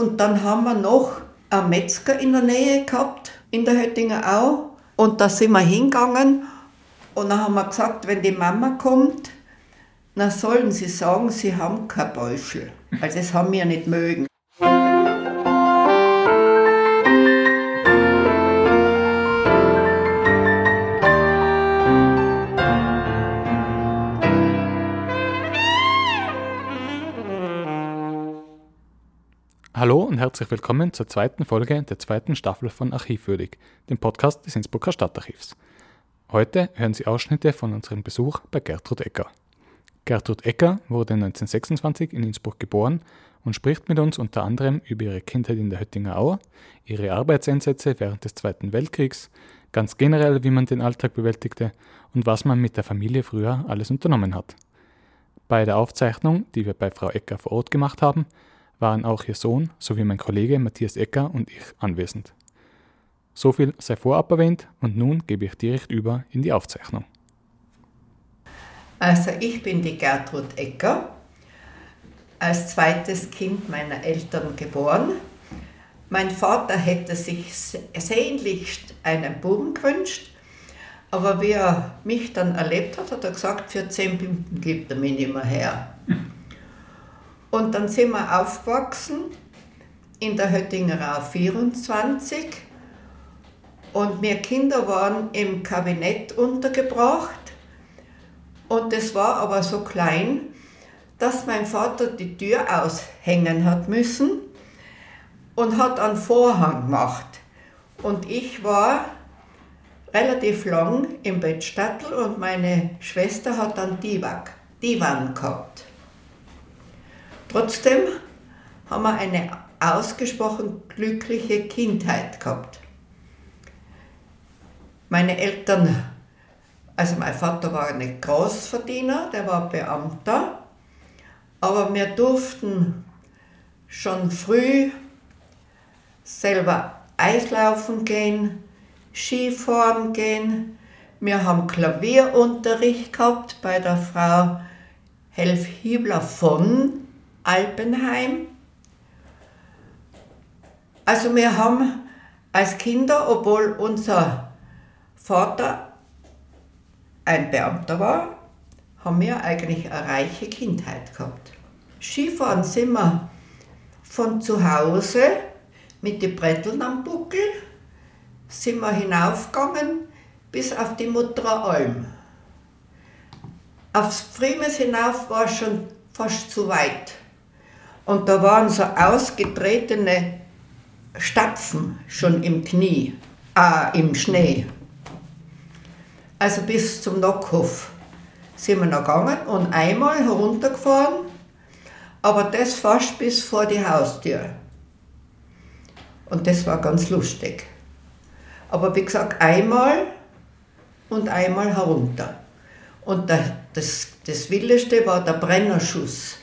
und dann haben wir noch einen Metzger in der Nähe gehabt, in der Höttinger Au. Und da sind wir hingegangen und dann haben wir gesagt, wenn die Mama kommt, dann sollen sie sagen, sie haben kein Beuschel. Weil das haben wir nicht mögen. Und herzlich willkommen zur zweiten Folge der zweiten Staffel von Archivwürdig, dem Podcast des Innsbrucker Stadtarchivs. Heute hören Sie Ausschnitte von unserem Besuch bei Gertrud Ecker. Gertrud Ecker wurde 1926 in Innsbruck geboren und spricht mit uns unter anderem über ihre Kindheit in der Höttinger Au, ihre Arbeitseinsätze während des Zweiten Weltkriegs, ganz generell, wie man den Alltag bewältigte und was man mit der Familie früher alles unternommen hat. Bei der Aufzeichnung, die wir bei Frau Ecker vor Ort gemacht haben, waren auch ihr Sohn sowie mein Kollege Matthias Ecker und ich anwesend. So viel sei vorab erwähnt und nun gebe ich direkt über in die Aufzeichnung. Also ich bin die Gertrud Ecker, als zweites Kind meiner Eltern geboren. Mein Vater hätte sich sehnlichst einen Buben gewünscht, aber wie er mich dann erlebt hat, hat er gesagt, für zehn Minuten gibt er mich nicht mehr her. Und dann sind wir aufgewachsen in der Höttinger 24 und wir Kinder waren im Kabinett untergebracht und es war aber so klein, dass mein Vater die Tür aushängen hat müssen und hat einen Vorhang gemacht. Und ich war relativ lang im Bettstattel und meine Schwester hat Divan, Divan gehabt. Trotzdem haben wir eine ausgesprochen glückliche Kindheit gehabt. Meine Eltern, also mein Vater war ein Großverdiener, der war Beamter, aber wir durften schon früh selber Eislaufen gehen, Skifahren gehen. Wir haben Klavierunterricht gehabt bei der Frau Helf Hiebler von Alpenheim. Also wir haben als Kinder, obwohl unser Vater ein Beamter war, haben wir eigentlich eine reiche Kindheit gehabt. Skifahren sind wir von zu Hause mit den Bretteln am Buckel, sind wir hinaufgegangen bis auf die Mutterer Alm. Aufs Frimes hinauf war schon fast zu weit. Und da waren so ausgetretene Stapfen schon im Knie, äh, im Schnee. Also bis zum Nockhof sind wir noch gegangen und einmal heruntergefahren, aber das fast bis vor die Haustür. Und das war ganz lustig. Aber wie gesagt, einmal und einmal herunter. Und das, das Wildeste war der Brennerschuss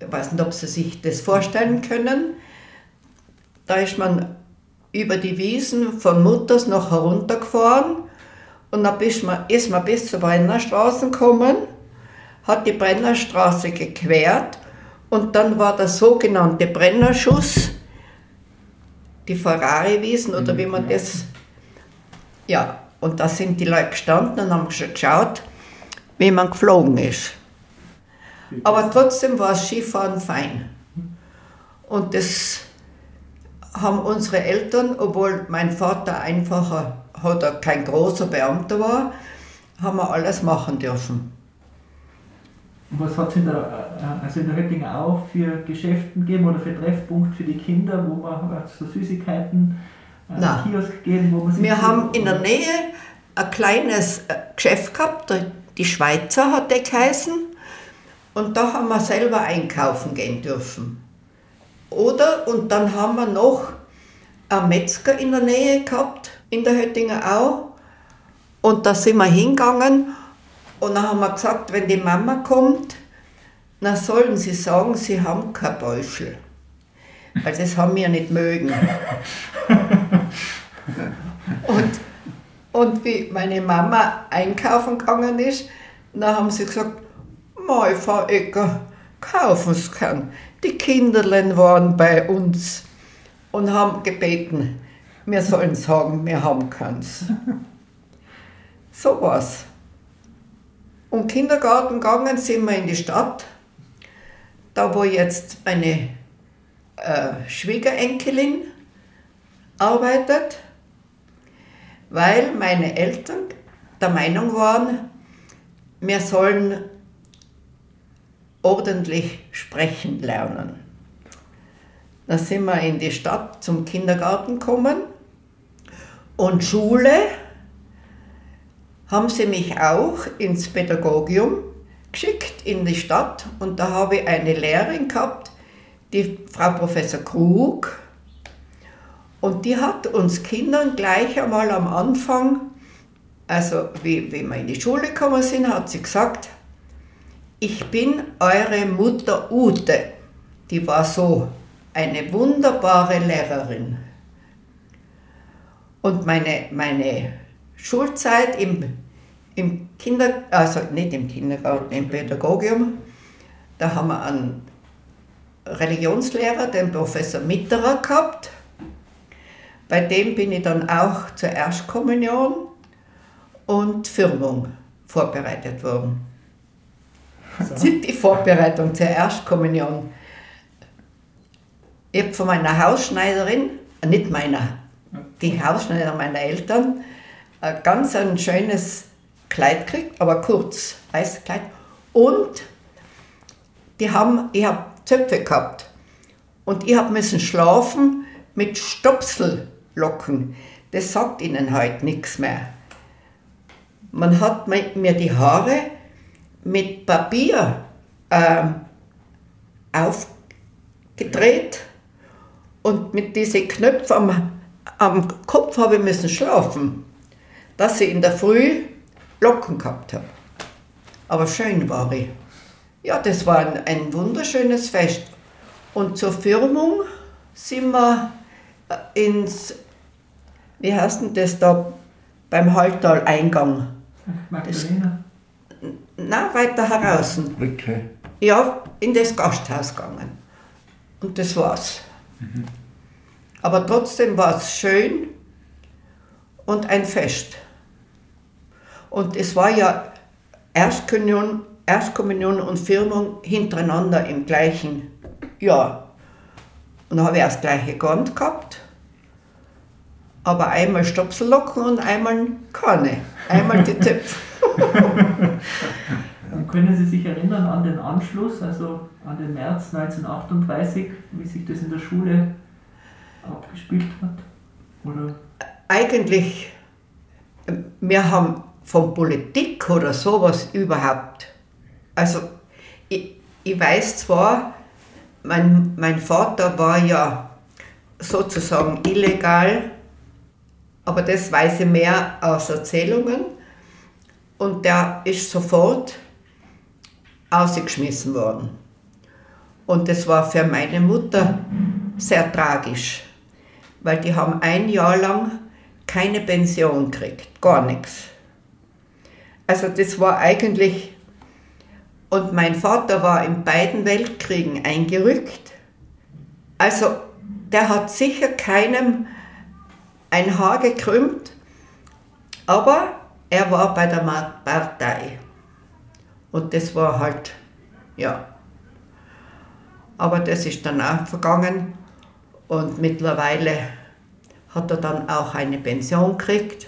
ich weiß nicht, ob Sie sich das vorstellen können. Da ist man über die Wiesen von Mutters noch heruntergefahren und dann ist man, ist man bis zur Brennerstraße gekommen, hat die Brennerstraße gequert und dann war der sogenannte Brennerschuss, die Ferrari-Wiesen oder wie man mhm. das, ja, und da sind die Leute gestanden und haben schon geschaut, wie man geflogen ist. Aber trotzdem war das Skifahren fein. Und das haben unsere Eltern, obwohl mein Vater einfacher, hat er kein großer Beamter war, haben wir alles machen dürfen. Und was hat es in der, äh, also in der Höttinger auch für Geschäfte gegeben oder für Treffpunkte für die Kinder, wo man so Süßigkeiten, äh, Nein. Kiosk geben, wo man sich Wir haben in der Nähe ein kleines äh, Geschäft gehabt, die Schweizer hat der geheißen. Und da haben wir selber einkaufen gehen dürfen. Oder, und dann haben wir noch einen Metzger in der Nähe gehabt, in der Höttinger Au. Und da sind wir hingegangen und dann haben wir gesagt, wenn die Mama kommt, dann sollen sie sagen, sie haben kein Beuschel. Weil das haben wir nicht mögen. und, und wie meine Mama einkaufen gegangen ist, dann haben sie gesagt, Mal, Frau Ecker, kaufen Sie keinen. Die Kinderlein waren bei uns und haben gebeten, wir sollen sagen, wir haben keins. So war's. Und Kindergarten gegangen sind wir in die Stadt, da wo jetzt meine äh, Schwiegerenkelin arbeitet, weil meine Eltern der Meinung waren, wir sollen ordentlich sprechen lernen. Da sind wir in die Stadt zum Kindergarten gekommen. Und Schule haben sie mich auch ins Pädagogium geschickt in die Stadt. Und da habe ich eine Lehrerin gehabt, die Frau Professor Krug. Und die hat uns Kindern gleich einmal am Anfang, also wie, wie wir in die Schule gekommen sind, hat sie gesagt, ich bin eure Mutter Ute. Die war so eine wunderbare Lehrerin. Und meine, meine Schulzeit im, im Kinder, also nicht im Kindergarten, im Pädagogium, da haben wir einen Religionslehrer, den Professor Mitterer gehabt. Bei dem bin ich dann auch zur Erstkommunion und Firmung vorbereitet worden. So. Die Vorbereitung zur Erstkommunion. Ich habe von meiner Hausschneiderin, äh, nicht meiner, die Hausschneiderin meiner Eltern, ein ganz ein schönes Kleid gekriegt, aber kurz, weißes Kleid. Und die haben, ich habe Zöpfe gehabt. Und ich habe müssen schlafen mit Stopsellocken. Das sagt ihnen heute nichts mehr. Man hat mir die Haare mit Papier ähm, aufgedreht und mit diesen Knöpfen am, am Kopf habe ich müssen schlafen, dass ich in der Früh Locken gehabt habe. Aber schön war ich. Ja, das war ein, ein wunderschönes Fest. Und zur Firmung sind wir äh, ins, wie heißt denn das da, beim Halltal-Eingang. Magdalena? Nein, weiter heraus. Brücke. Ja, in das Gasthaus gegangen. Und das war's. Mhm. Aber trotzdem war es schön und ein Fest. Und es war ja Erstkommunion, Erstkommunion und Firmung hintereinander im gleichen Jahr. Und dann habe ich auch das gleiche Gewand gehabt, aber einmal Stopsellocken und einmal keine. Einmal die Zöpfe. Können Sie sich erinnern an den Anschluss, also an den März 1938, wie sich das in der Schule abgespielt hat? Oder? Eigentlich, wir haben von Politik oder sowas überhaupt. Also, ich, ich weiß zwar, mein, mein Vater war ja sozusagen illegal, aber das weiß ich mehr aus Erzählungen. Und der ist sofort ausgeschmissen worden. Und das war für meine Mutter sehr tragisch, weil die haben ein Jahr lang keine Pension gekriegt, gar nichts. Also das war eigentlich, und mein Vater war in beiden Weltkriegen eingerückt. Also der hat sicher keinem ein Haar gekrümmt, aber er war bei der Partei. Und das war halt, ja. Aber das ist dann auch vergangen und mittlerweile hat er dann auch eine Pension gekriegt.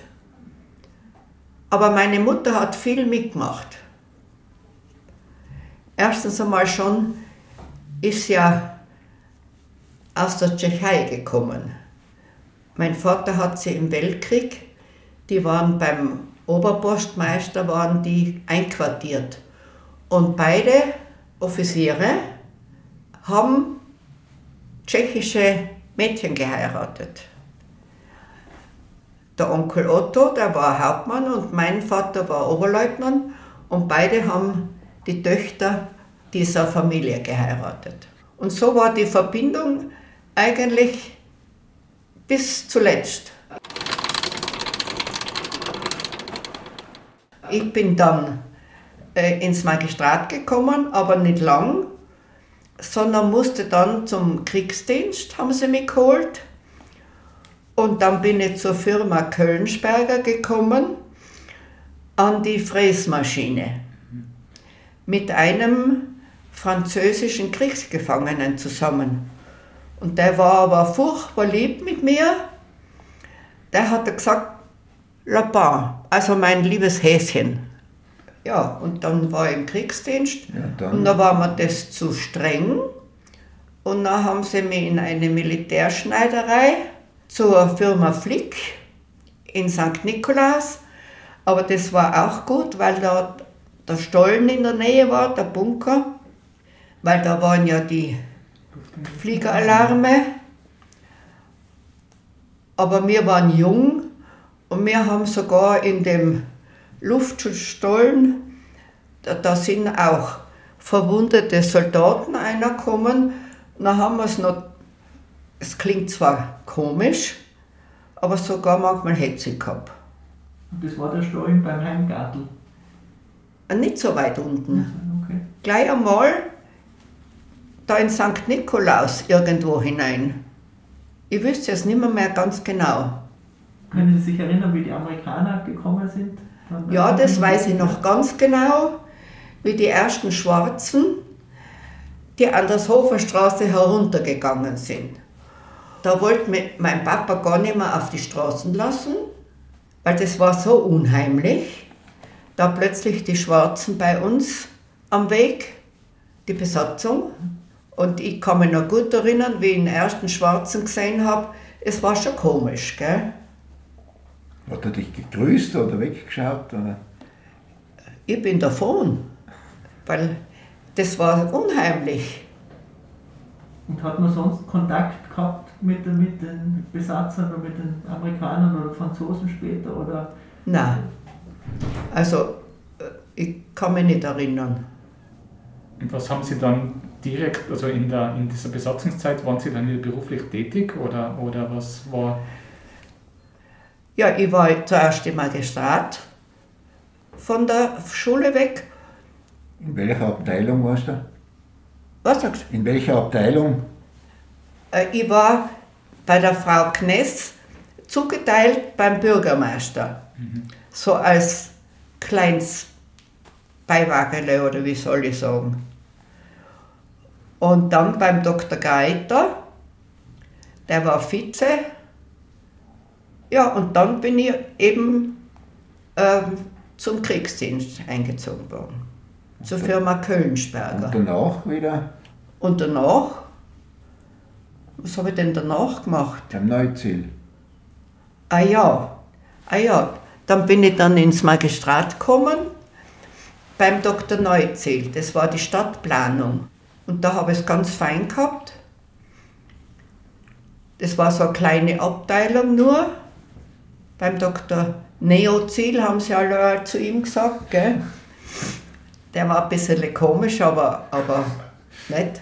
Aber meine Mutter hat viel mitgemacht. Erstens einmal schon ist ja aus der Tschechei gekommen. Mein Vater hat sie im Weltkrieg, die waren beim Oberpostmeister, waren die einquartiert. Und beide Offiziere haben tschechische Mädchen geheiratet. Der Onkel Otto, der war Hauptmann und mein Vater war Oberleutnant und beide haben die Töchter dieser Familie geheiratet. Und so war die Verbindung eigentlich bis zuletzt. Ich bin dann ins Magistrat gekommen, aber nicht lang, sondern musste dann zum Kriegsdienst, haben sie mich geholt. Und dann bin ich zur Firma Kölnsberger gekommen, an die Fräsmaschine. Mit einem französischen Kriegsgefangenen zusammen. Und der war aber furchtbar lieb mit mir. Der hat gesagt, Lapin, also mein liebes Häschen. Ja, und dann war ich im Kriegsdienst Ja, dann- und da war mir das zu streng. Und dann haben sie mich in eine Militärschneiderei zur Firma Flick in St. Nikolaus. Aber das war auch gut, weil da der Stollen in der Nähe war, der Bunker. Weil da waren ja die Fliegeralarme. Aber wir waren jung und wir haben sogar in dem Luftschutzstollen, da, da sind auch verwundete Soldaten reingekommen. Dann haben wir es noch, es klingt zwar komisch, aber sogar manchmal Hetze gehabt. Und das war der Stollen beim Heimgartel. Und Nicht so weit unten. Okay. Gleich einmal da in St. Nikolaus irgendwo hinein. Ich wüsste es nicht mehr, mehr ganz genau. Können Sie sich erinnern, wie die Amerikaner gekommen sind? Ja, das weiß ich noch ganz genau, wie die ersten Schwarzen, die an der Hoferstraße heruntergegangen sind. Da wollte mein Papa gar nicht mehr auf die Straßen lassen, weil das war so unheimlich, da plötzlich die Schwarzen bei uns am Weg, die Besatzung. Und ich kann mich noch gut erinnern, wie ich den ersten Schwarzen gesehen habe. Es war schon komisch, gell? Hat er dich gegrüßt oder weggeschaut? Oder? Ich bin davon, weil das war unheimlich. Und hat man sonst Kontakt gehabt mit, den- mit den Besatzern oder mit den Amerikanern oder Franzosen später? Oder Nein. Also, äh, ich kann mich nicht erinnern. Und was haben Sie dann direkt, also in, der, in dieser Besatzungszeit, waren Sie dann wieder beruflich tätig oder, oder was war? Ja, ich war zuerst im Magistrat von der Schule weg. In welcher Abteilung warst du? Was sagst In welcher Abteilung? du? Äh, Ich war bei der Frau Kness zugeteilt beim Bürgermeister. So als kleines Beiwagele oder wie soll ich sagen. Und dann beim Dr. Geiter, der war Vize. Ja, und dann bin ich eben ähm, zum Kriegsdienst eingezogen worden. Zur Firma Kölnsberger. Und danach wieder Und danach, was habe ich denn danach gemacht? am Neuziel. Ah ja, ah ja, dann bin ich dann ins Magistrat gekommen beim Dr. Neuzähl. Das war die Stadtplanung. Und da habe ich es ganz fein gehabt. Das war so eine kleine Abteilung nur. Beim Dr. Neozil haben sie alle zu ihm gesagt, gell? Der war ein bisschen komisch, aber, aber nett.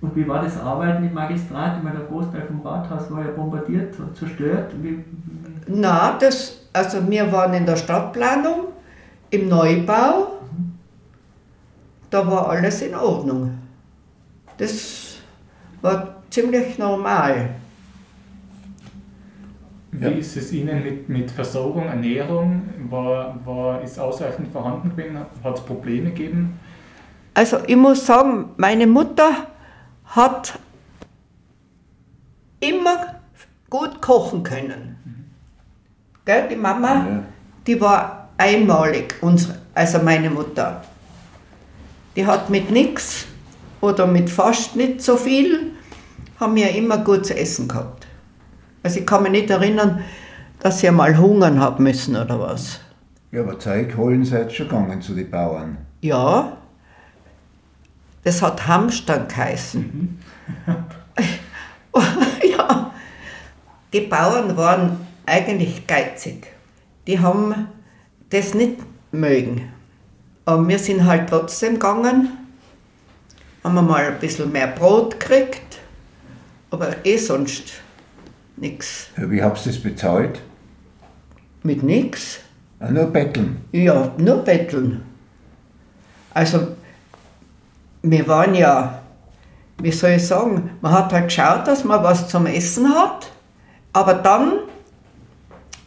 Und wie war das Arbeiten im Magistrat? Ich meine, der Großteil vom Rathaus war ja bombardiert und zerstört. Wie, Na, das, also wir waren in der Stadtplanung, im Neubau, da war alles in Ordnung. Das war ziemlich normal. Wie Ja. ist es Ihnen mit, mit Versorgung, Ernährung? War, war, ist ausreichend vorhanden gewesen? Hat es Probleme gegeben? Also ich muss sagen, meine Mutter hat immer gut kochen können. Gell, die Mama, Ja. die war einmalig, unsere, also meine Mutter. Die hat mit nichts oder mit fast nicht so viel, haben wir immer gut zu essen gehabt. Also ich kann mich nicht erinnern, dass ich einmal hungern habe müssen oder was. Ja, aber Zeug holen seid schon gegangen zu den Bauern. Ja, das hat Hamstern geheißen. ja, die Bauern waren eigentlich geizig. Die haben das nicht mögen. Aber wir sind halt trotzdem gegangen, haben wir mal ein bisschen mehr Brot gekriegt, aber eh sonst nichts. Ja, wie habt ihr das bezahlt? Mit nichts. Ah, nur betteln. Ja, nur betteln. Also, wir waren ja wie soll ich sagen, man hat halt geschaut, dass man was zum Essen hat, aber dann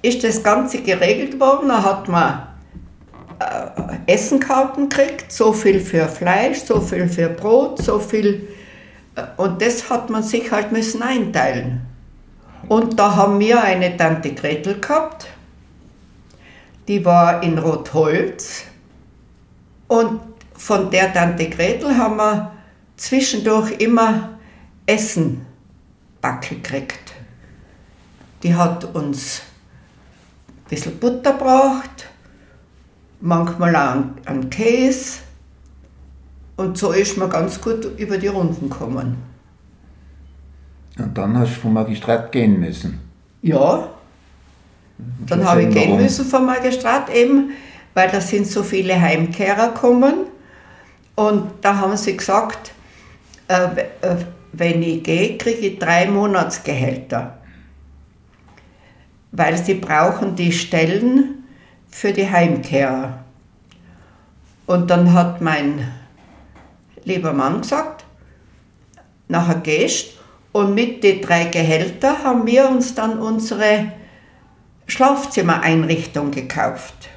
ist das Ganze geregelt worden, da hat man äh, Essenkarten gekriegt, so viel für Fleisch, so viel für Brot, so viel, äh, und das hat man sich halt müssen einteilen. Und da haben wir eine Tante Gretel gehabt, die war in Rotholz und von der Tante Gretel haben wir zwischendurch immer Essen backen gekriegt. Die hat uns ein bisschen Butter gebracht, manchmal auch einen Käse. Und so ist man ganz gut über die Runden gekommen. Und dann hast du vom Magistrat gehen müssen. Ja, dann habe ich gehen müssen vom Magistrat eben, weil da sind so viele Heimkehrer gekommen. Und da haben sie gesagt, äh, äh, wenn ich gehe, kriege ich drei Monatsgehälter. Weil sie brauchen die Stellen für die Heimkehrer. Und dann hat mein lieber Mann gesagt, nachher gehst und mit den drei Gehältern haben wir uns dann unsere Schlafzimmereinrichtung gekauft.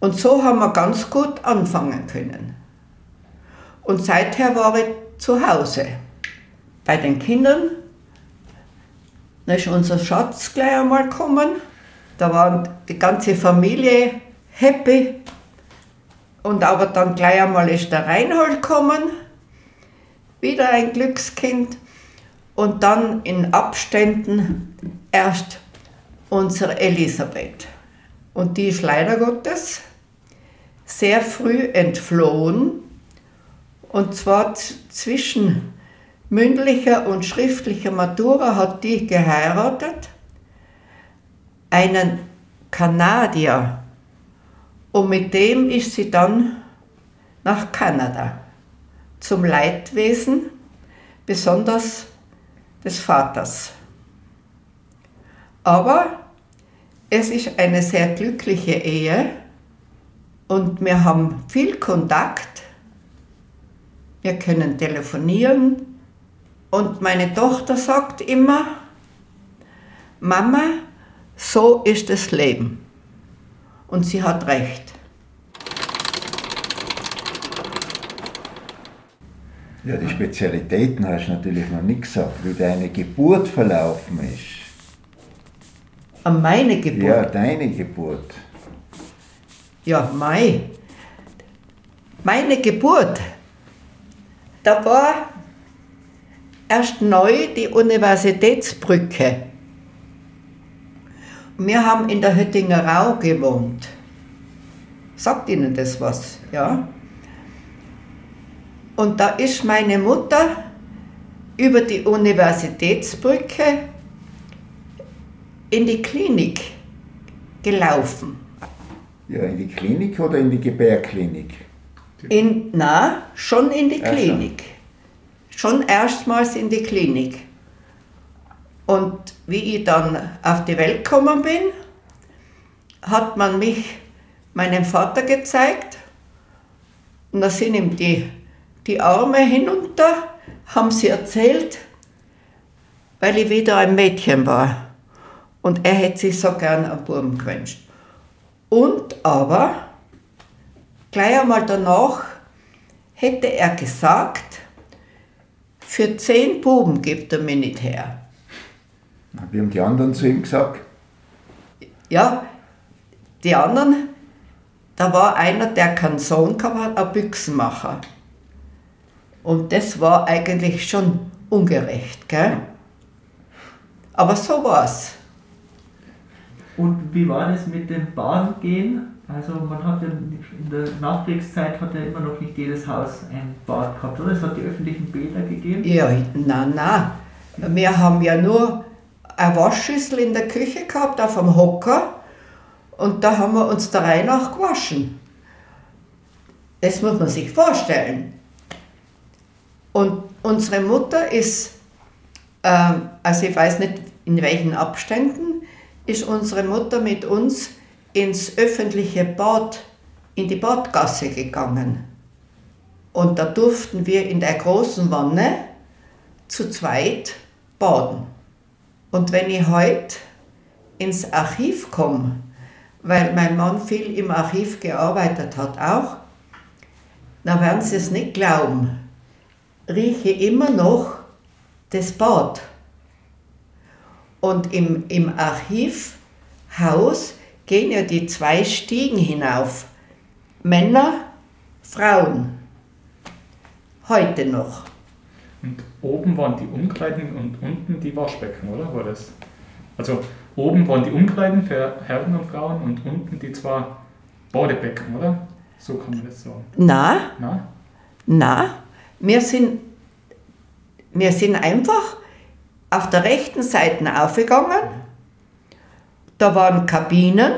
Und so haben wir ganz gut anfangen können. Und seither war ich zu Hause bei den Kindern. Da ist unser Schatz gleich einmal gekommen. Da war die ganze Familie happy. Und aber dann gleich einmal ist der Reinhold gekommen. Wieder ein Glückskind. Und dann in Abständen erst unsere Elisabeth. Und die ist leider Gottes sehr früh entflohen. Und zwar zwischen mündlicher und schriftlicher Matura hat die geheiratet, einen Kanadier. Und mit dem ist sie dann nach Kanada zum Leidwesen, besonders des Vaters. Aber es ist eine sehr glückliche Ehe und wir haben viel Kontakt. Wir können telefonieren und meine Tochter sagt immer, Mama, so ist das Leben. Und sie hat recht. Ja, die Spezialitäten hast du natürlich noch nicht gesagt, wie deine Geburt verlaufen ist. An meine Geburt? Ja, deine Geburt. Ja, Mai. Meine Geburt. Da war erst neu die Universitätsbrücke. Wir haben in der Höttinger Rau gewohnt. Sagt Ihnen das was? Ja? Und da ist meine Mutter über die Universitätsbrücke in die Klinik gelaufen. Ja, in die Klinik oder in die Gebärklinik? In, na, schon in die Klinik. Schon erstmals in die Klinik. Und wie ich dann auf die Welt gekommen bin, hat man mich meinem Vater gezeigt. Und da sind ihm die, die Arme hinunter, haben sie erzählt, weil ich wieder ein Mädchen war. Und er hätte sich so gern einen Buben gewünscht. Und aber, gleich einmal danach, hätte er gesagt, für zehn Buben gibt er mir nicht her. Wie haben die anderen zu ihm gesagt? Ja, die anderen, da war einer, der keinen Sohn gehabt hat, ein Büchsenmacher. Und das war eigentlich schon ungerecht, gell? Aber so war's. Und wie war das mit dem Badengehen? Also man hat ja in der Nachkriegszeit hat ja immer noch nicht jedes Haus ein Bad gehabt, oder? Es hat die öffentlichen Bäder gegeben. Ja, na, na. Wir haben ja nur eine Waschschüssel in der Küche gehabt, auf dem Hocker. Und da haben wir uns der Reihe nach gewaschen. Das muss man sich vorstellen. Und unsere Mutter ist, ähm, also ich weiß nicht in welchen Abständen, ist unsere Mutter mit uns ins öffentliche Bad, in die Badgasse gegangen. Und da durften wir in der großen Wanne zu zweit baden. Und wenn ich heute ins Archiv komme, weil mein Mann viel im Archiv gearbeitet hat auch, dann werden Sie es nicht glauben, rieche immer noch das Bad. Und im, im Archivhaus gehen ja die zwei Stiegen hinauf. Männer, Frauen. Heute noch. Und oben waren die Umkleiden und unten die Waschbecken, oder? War das? Also oben waren die Umkleiden für Herren und Frauen und unten die zwei Badebecken, oder? So kann man das sagen. Na, Na? na, wir sind, wir sind einfach auf der rechten Seite aufgegangen. Da waren Kabinen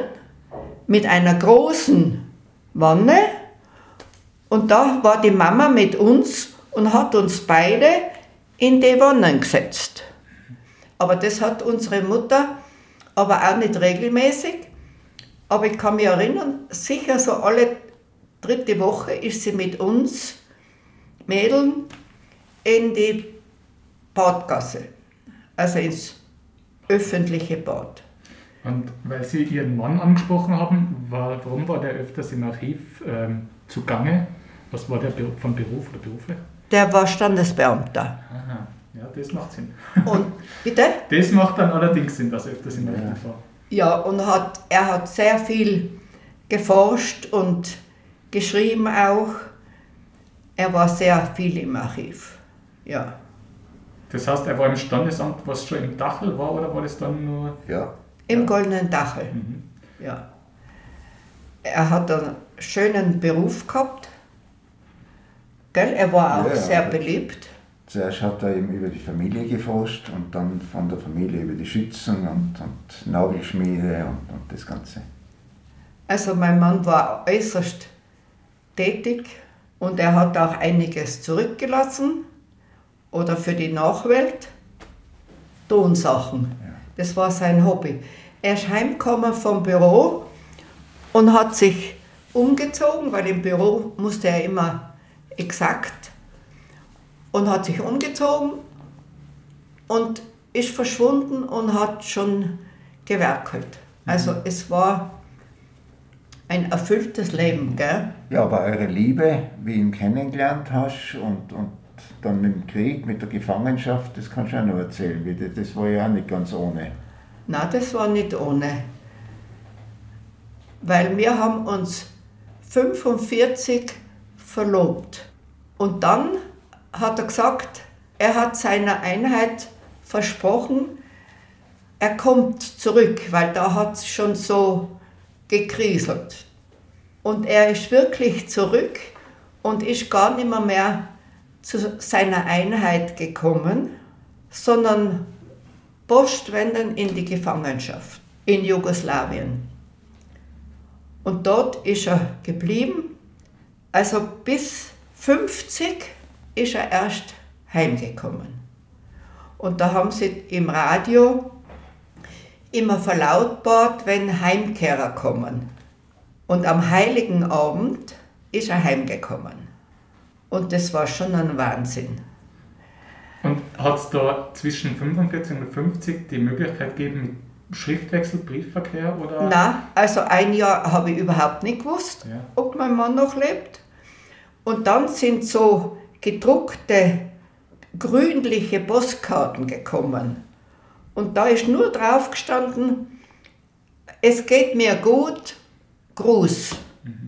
mit einer großen Wanne und da war die Mama mit uns und hat uns beide in die Wannen gesetzt. Aber das hat unsere Mutter aber auch nicht regelmäßig. Aber ich kann mich erinnern, sicher so alle dritte Woche ist sie mit uns Mädeln in die Badgasse, also ins öffentliche Bad. Und weil Sie Ihren Mann angesprochen haben, war, warum war der öfters im Archiv ähm, zugange? Was war der von Beruf oder Berufe? Der war Standesbeamter. Aha, ja, das macht Sinn. Und bitte? Das macht dann allerdings Sinn, dass er öfters im Archiv war. Ja, und hat, er hat sehr viel geforscht und geschrieben auch. Er war sehr viel im Archiv. Ja. Das heißt, er war im Standesamt, was schon im Dachel war, oder war das dann nur. Ja, Im Goldenen Dachel. Mhm. Ja. Er hat einen schönen Beruf gehabt. Gell? Er war auch Ja, sehr beliebt. zuerst hat er eben über die Familie geforscht und dann von der Familie über die Schützen und, und Nagelschmiede und, und das Ganze. Also mein Mann war äußerst tätig und er hat auch einiges zurückgelassen oder für die Nachwelt Tonsachen. Das war sein Hobby. Er ist heimgekommen vom Büro und hat sich umgezogen, weil im Büro musste er immer exakt und hat sich umgezogen und ist verschwunden und hat schon gewerkelt. Also es war ein erfülltes Leben, gell? Ja, aber eure Liebe, wie ihn kennengelernt hast und, und dann mit dem Krieg, mit der Gefangenschaft, das kannst du auch noch erzählen. das- Das war ja auch nicht ganz ohne. Na, das war nicht ohne. Weil wir haben uns 45 verlobt. Und dann hat er gesagt, er hat seiner Einheit versprochen, er kommt zurück, weil da hat es schon so gekriselt. Und er ist wirklich zurück und ist gar nicht mehr, mehr zu seiner Einheit gekommen, sondern postwendend in die Gefangenschaft in Jugoslawien. Und dort ist er geblieben. Also bis 50 ist er erst heimgekommen. Und da haben sie im Radio immer verlautbart, wenn Heimkehrer kommen. Und am heiligen Abend ist er heimgekommen. Und das war schon ein Wahnsinn. Und hat es da zwischen 45 und 50 die Möglichkeit gegeben Schriftwechsel, Briefverkehr oder? Na, also ein Jahr habe ich überhaupt nicht gewusst, Ja. ob mein Mann noch lebt. Und dann sind so gedruckte grünliche Postkarten gekommen. Und da ist nur drauf gestanden, es geht mir gut, Gruß,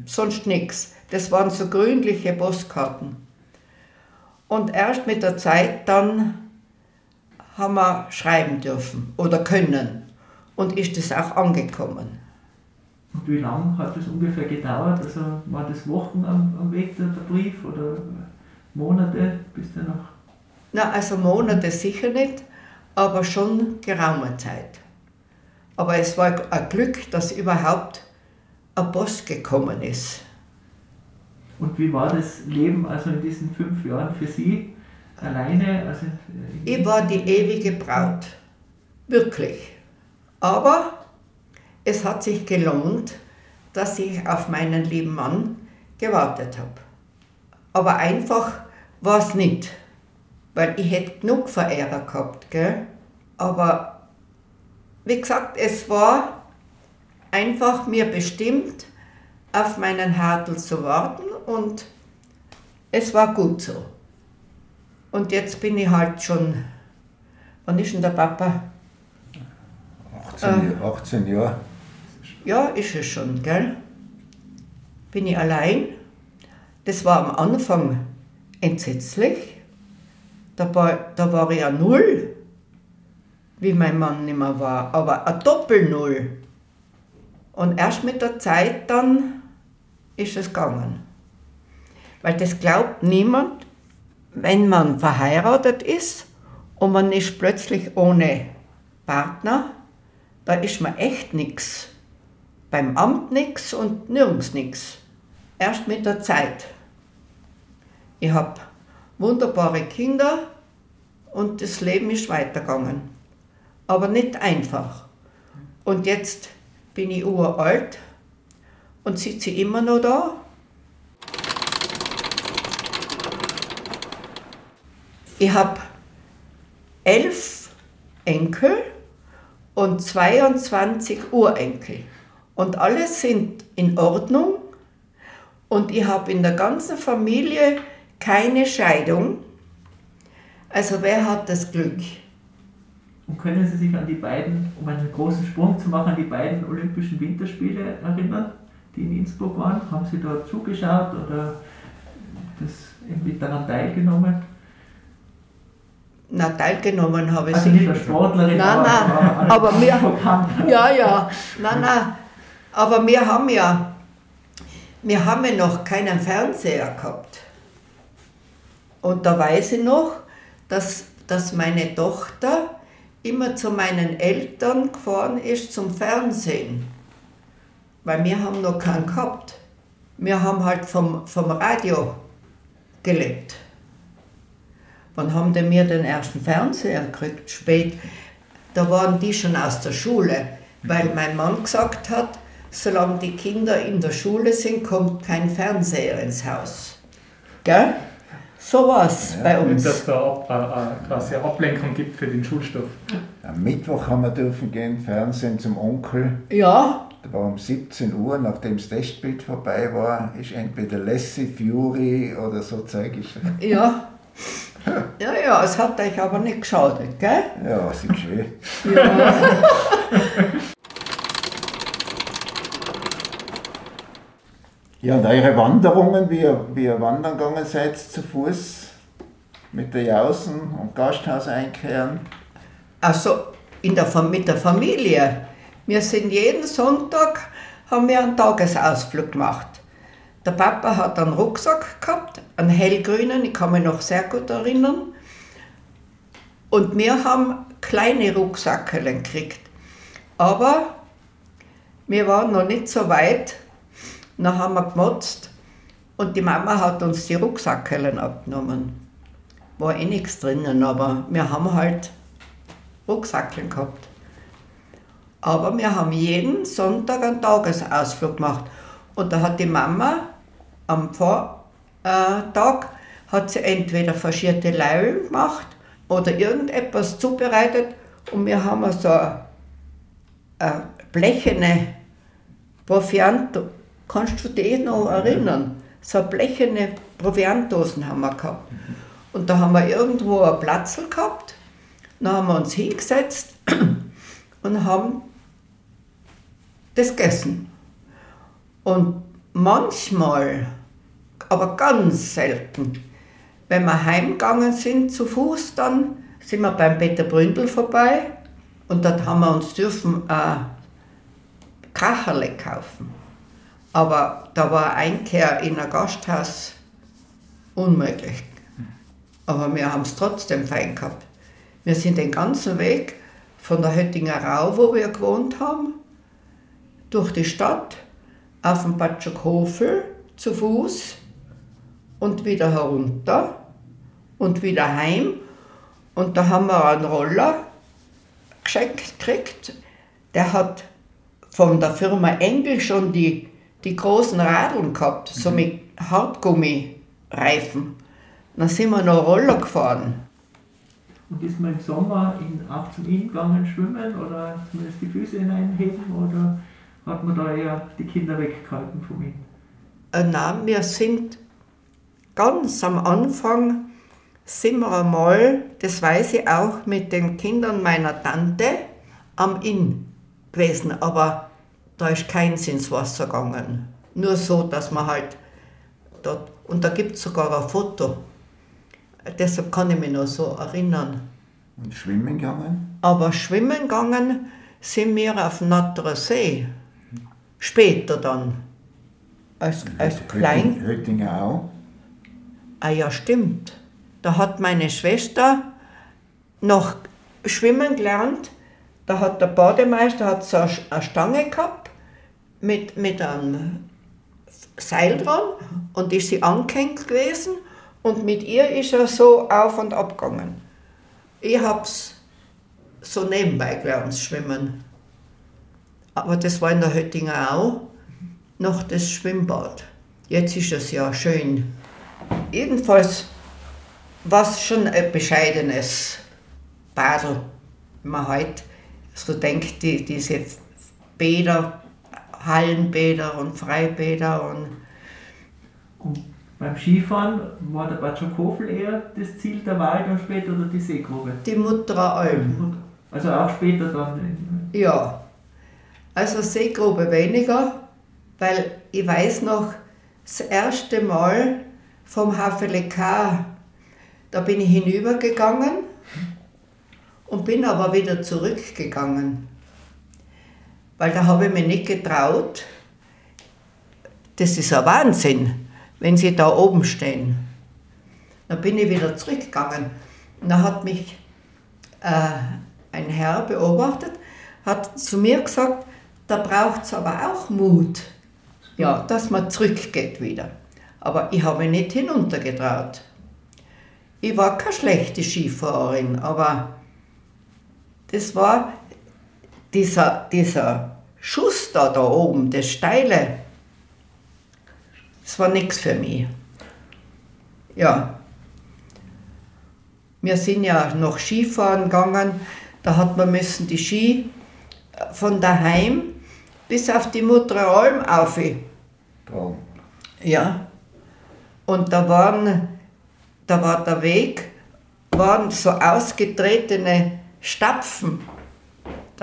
sonst nichts. Das waren so grünliche Postkarten. Und erst mit der Zeit dann haben wir schreiben dürfen oder können. Und ist es auch angekommen. Und wie lange hat das ungefähr gedauert? Also war das Wochen am, am Weg der, der Brief oder Monate, bis der noch. Na, also Monate sicher nicht, aber schon geraume Zeit. Aber es war ein Glück, dass überhaupt eine Post gekommen ist. Und wie war das Leben also in diesen fünf Jahren für Sie alleine? Also, Ich war die ewige Braut. Wirklich. Aber es hat sich gelohnt, dass ich auf meinen lieben Mann gewartet habe. Aber einfach war es nicht. Weil ich hätte genug Verehrer gehabt. Gell? Aber wie gesagt, es war einfach mir bestimmt, auf meinen Hartl zu warten und es war gut so. Und jetzt bin ich halt schon, wann ist denn der Papa? 18, 18 Jahre. Ja, ist es schon, gell? Bin ich allein. Das war am Anfang entsetzlich. Da war, da war ich ein Null, wie mein Mann nicht mehr war, aber ein Doppel-Null. Und erst mit der Zeit dann ist es gegangen. Weil das glaubt niemand, wenn man verheiratet ist und man ist plötzlich ohne Partner, da ist man echt nichts. Beim Amt nichts und nirgends nichts. Erst mit der Zeit. Ich habe wunderbare Kinder und das Leben ist weitergegangen. Aber nicht einfach. Und jetzt bin ich uralt und sitze immer noch da. Ich habe elf Enkel und 22 Urenkel. Und alle sind in Ordnung. Und ich habe in der ganzen Familie keine Scheidung. Also wer hat das Glück? Und können Sie sich an die beiden, um einen großen Sprung zu machen, an die beiden Olympischen Winterspiele erinnern, die in Innsbruck waren? Haben Sie da zugeschaut oder das irgendwie daran teilgenommen? Na, teilgenommen habe ich Also nicht als Sportlerin, Nein, aber, nein, aber, aber wir-. Ja, ja, nein, nein. Aber wir haben ja, wir haben ja noch keinen Fernseher gehabt. Und da weiß ich noch, dass, dass meine Tochter immer zu meinen Eltern gefahren ist zum Fernsehen. Weil wir haben noch keinen gehabt. Wir haben halt vom, vom Radio gelebt. Wann haben denn wir den ersten Fernseher gekriegt? Spät. Da waren die schon aus der Schule, weil mein Mann gesagt hat, solange die Kinder in der Schule sind, kommt kein Fernseher ins Haus. Gell? So war es bei uns. dass da ab, äh, äh, quasi eine Ablenkung gibt für den Schulstoff. Am Mittwoch haben wir dürfen gehen, Fernsehen zum Onkel. Ja, Da war um 17 Uhr, nachdem das Testbild vorbei war, ist entweder Lassie, Fury oder so Zeug. Ist, ja. Ja, ja, es hat euch aber nicht geschadet, gell? ja, ist schön. Ja. Ja, und eure Wanderungen, wie ihr, wie ihr wandern gegangen seid zu Fuß mit der Jausen und Gasthaus einkehren. Also in der, mit der Familie. Wir sind jeden Sonntag, haben wir einen Tagesausflug gemacht. Der Papa hat einen Rucksack gehabt, einen hellgrünen, ich kann mich noch sehr gut erinnern. Und wir haben kleine Rucksackeln gekriegt. Aber wir waren noch nicht so weit. Dann haben wir gemotzt und die Mama hat uns die Rucksackeln abgenommen. War eh nichts drinnen, aber wir haben halt Rucksackeln gehabt. Aber wir haben jeden Sonntag einen Tagesausflug gemacht. Und da hat die Mama am Vortag hat sie entweder faschierte Leilen gemacht oder irgendetwas zubereitet und wir haben so eine, eine blechene Proviant, kannst du dich noch erinnern? So blechene Proviantdosen haben wir gehabt. Und da haben wir irgendwo einen Platz gehabt, dann haben wir uns hingesetzt und haben das gegessen. Und manchmal, aber ganz selten, wenn wir heimgegangen sind zu Fuß, dann sind wir beim Peter Bründel vorbei und dort haben wir uns dürfen ein Kacherle kaufen. Aber da war Einkehr in ein Gasthaus unmöglich. Aber wir haben es trotzdem fein gehabt. Wir sind den ganzen Weg von der Höttinger Rau, wo wir gewohnt haben, durch die Stadt, auf den Patschokofel zu Fuß und wieder herunter und wieder heim. Und da haben wir einen Roller geschenkt gekriegt. Der hat von der Firma Engel schon die, die großen Radeln gehabt, so mit Hartgummirädern. Reifen. Dann sind wir noch Roller gefahren. Und ist man im Sommer in, auch zum Inn gegangen schwimmen oder zumindest die Füße hineinheben oder hat man da eher die Kinder weggehalten vom Inn? Äh, nein, wir sind ganz am Anfang, sind wir einmal, das weiß ich auch, mit den Kindern meiner Tante am Inn gewesen, aber da ist keins ins Wasser gegangen. Nur so, dass man halt dort, und da gibt es sogar ein Foto. Deshalb kann ich mich noch so erinnern. Und schwimmen gegangen? Aber schwimmen gegangen sind wir auf Natterer See. Später dann. Als, als klein. Höttinger auch. Ah ja, stimmt. Da hat meine Schwester noch schwimmen gelernt. Da hat der Bademeister hat so eine Stange gehabt mit, mit einem Seil dran und ist sie angehängt gewesen und mit ihr ist er so auf und ab gegangen. Ich hab's so nebenbei gelernt, schwimmen. Aber das war in der Höttinger auch noch das Schwimmbad. Jetzt ist es ja schön. Jedenfalls war es schon ein bescheidenes Badel. Wenn man heute so denkt, die, diese Bäder, Hallenbäder und Freibäder und. Und beim Skifahren war der Bad Schokofel eher das Ziel der Wahl dann später oder die Seegrube? Die Mutterer Alm. Also auch später dann? Ja. Also Seegrube weniger, weil ich weiß noch, das erste Mal vom HVLK, da bin ich hinübergegangen und bin aber wieder zurückgegangen. Weil da habe ich mich nicht getraut. Das ist ein Wahnsinn, wenn sie da oben stehen. Dann bin ich wieder zurückgegangen. Und da hat mich äh, ein Herr beobachtet, hat zu mir gesagt, da braucht es aber auch Mut, ja, dass man zurückgeht wieder. Aber ich habe mich nicht hinuntergetraut. Ich war keine schlechte Skifahrerin, aber das war dieser, dieser Schuss da, da oben, das Steile, das war nichts für mich. Ja. Wir sind ja noch Skifahren gegangen, da hat man müssen die Ski von daheim bis auf die Mutteralm auf. Ja. Und da waren, da war der Weg, waren so ausgetretene Stapfen,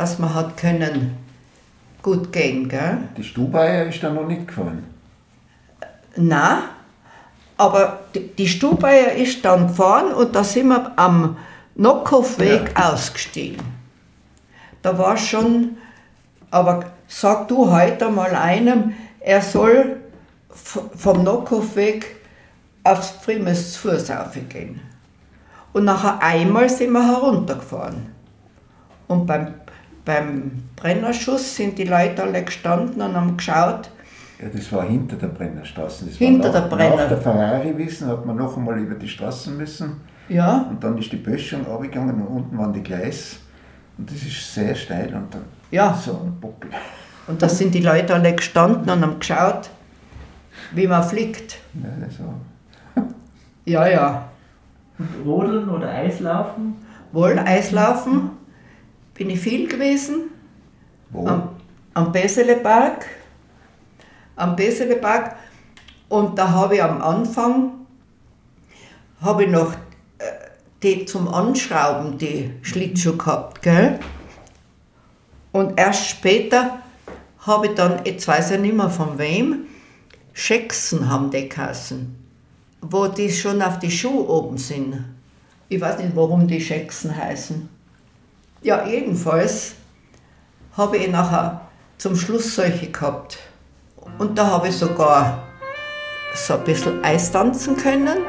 dass man hat können gut gehen, gell? Die Stubaier ist da noch nicht gefahren. Na, aber die, Stubaier ist dann gefahren und da sind wir am Nockhofweg ja. ausgestiegen. Da war schon, aber sag du heute mal einem, er soll vom Nockhofweg aufs Frimes Fuß gehen. Und nachher einmal sind wir heruntergefahren. Und beim, beim Brennerschuss sind die Leute alle gestanden und haben geschaut. Ja, das war hinter der Brennerstraße. Das hinter nach, der Brenner. Nach der Ferrari-Wissen hat man noch einmal über die Straßen müssen. Ja. Und dann ist die Böschung abgegangen und unten waren die Gleis. Und das ist sehr steil und dann ja. so ein Buckel. Und da sind die Leute alle gestanden und haben geschaut, wie man fliegt. Ja, so. ja, ja. Und Rodeln oder Eislaufen? Wohl, Eislaufen bin ich viel gewesen. Wo? Am, am Beseleberg. Am Beseleberg. Und da habe ich am Anfang habe ich noch äh, die zum Anschrauben, die Schlittschuhe gehabt. Gell? Und erst später habe ich dann, jetzt weiß ich nicht mehr von wem, Schexen haben die Kassen, wo die schon auf die Schuhe oben sind. Ich weiß nicht, warum die Schexen heißen. Ja, jedenfalls habe ich nachher zum Schluss solche gehabt. Und da habe ich sogar so ein bisschen Eis tanzen können.